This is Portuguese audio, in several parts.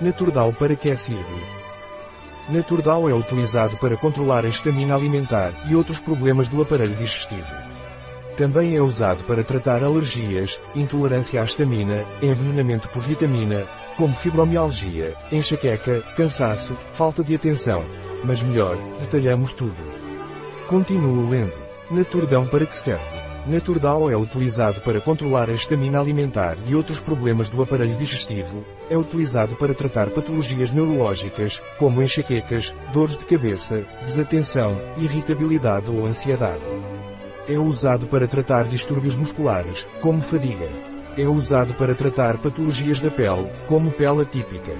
Naturdal para que serve? Naturdal é utilizado para controlar a estamina alimentar e outros problemas do aparelho digestivo. Também é usado para tratar alergias, intolerância à estamina, envenenamento por vitamina, como fibromialgia, enxaqueca, cansaço, falta de atenção. Mas melhor, detalhamos tudo. Continuo lendo. Naturdão para que serve? Naturdal é utilizado para controlar a estamina alimentar e outros problemas do aparelho digestivo. É utilizado para tratar patologias neurológicas, como enxaquecas, dores de cabeça, desatenção, irritabilidade ou ansiedade. É usado para tratar distúrbios musculares, como fadiga. É usado para tratar patologias da pele, como pele atípica.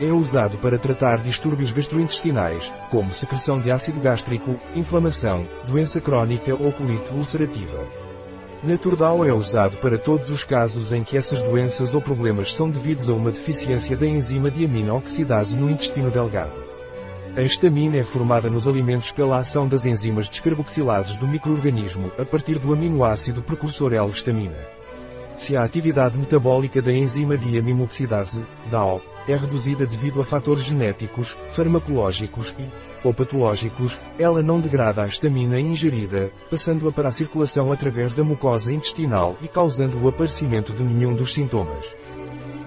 É usado para tratar distúrbios gastrointestinais, como secreção de ácido gástrico, inflamação, doença crónica ou colite ulcerativa. Naturdal é usado para todos os casos em que essas doenças ou problemas são devidos a uma deficiência da enzima diamina-oxidase no intestino delgado. A estamina é formada nos alimentos pela ação das enzimas descarboxilases do microorganismo a partir do aminoácido precursor L-estamina. Se a atividade metabólica da enzima diaminoxidase, DAO, é reduzida devido a fatores genéticos, farmacológicos e, ou patológicos, ela não degrada a estamina ingerida, passando-a para a circulação através da mucosa intestinal e causando o aparecimento de nenhum dos sintomas.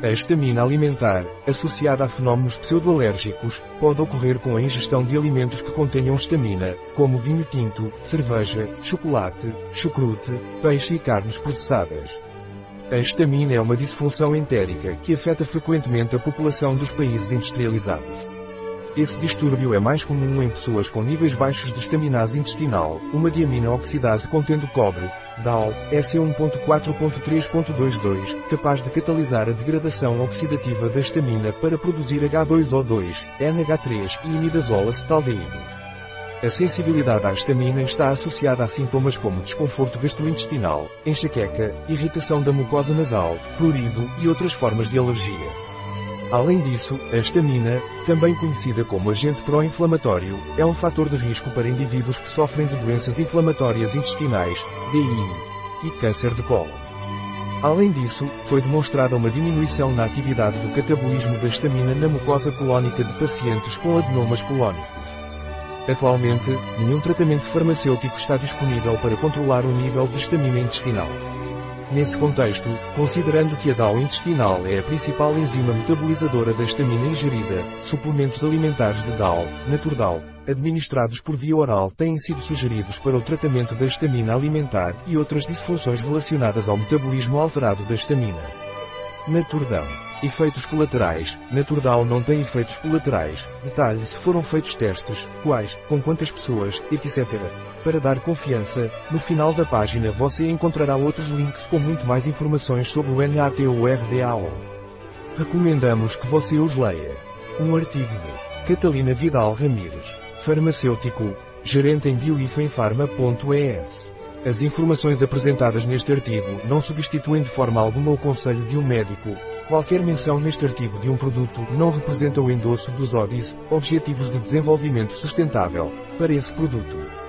A estamina alimentar, associada a fenómenos pseudoalérgicos, pode ocorrer com a ingestão de alimentos que contenham estamina, como vinho tinto, cerveja, chocolate, chucrute, peixe e carnes processadas. A estamina é uma disfunção entérica que afeta frequentemente a população dos países industrializados. Esse distúrbio é mais comum em pessoas com níveis baixos de estaminase intestinal, uma diamina oxidase contendo cobre, DAO, SE1.4.3.22, capaz de catalisar a degradação oxidativa da estamina para produzir H2O2, NH3 e imidazol acetaldeído. A sensibilidade à estamina está associada a sintomas como desconforto gastrointestinal, enxaqueca, irritação da mucosa nasal, prurido e outras formas de alergia. Além disso, a estamina, também conhecida como agente pró-inflamatório, é um fator de risco para indivíduos que sofrem de doenças inflamatórias intestinais, DI, e câncer de colo. Além disso, foi demonstrada uma diminuição na atividade do catabolismo da estamina na mucosa colónica de pacientes com adenomas colónicos. Atualmente, nenhum tratamento farmacêutico está disponível para controlar o nível de estamina intestinal. Nesse contexto, considerando que a DAO intestinal é a principal enzima metabolizadora da estamina ingerida, suplementos alimentares de DAO, Naturdal, administrados por via oral têm sido sugeridos para o tratamento da estamina alimentar e outras disfunções relacionadas ao metabolismo alterado da estamina. Naturdão Efeitos colaterais. Naturdal não tem efeitos colaterais. Detalhe se foram feitos testes, quais, com quantas pessoas, etc. Para dar confiança, no final da página você encontrará outros links com muito mais informações sobre o NATURDAO. Recomendamos que você os leia. Um artigo de Catalina Vidal Ramírez, farmacêutico, gerente em bioifenfarma.es. As informações apresentadas neste artigo não substituem de forma alguma o conselho de um médico, Qualquer menção neste artigo de um produto não representa o endosso dos ODIs, Objetivos de Desenvolvimento Sustentável, para esse produto.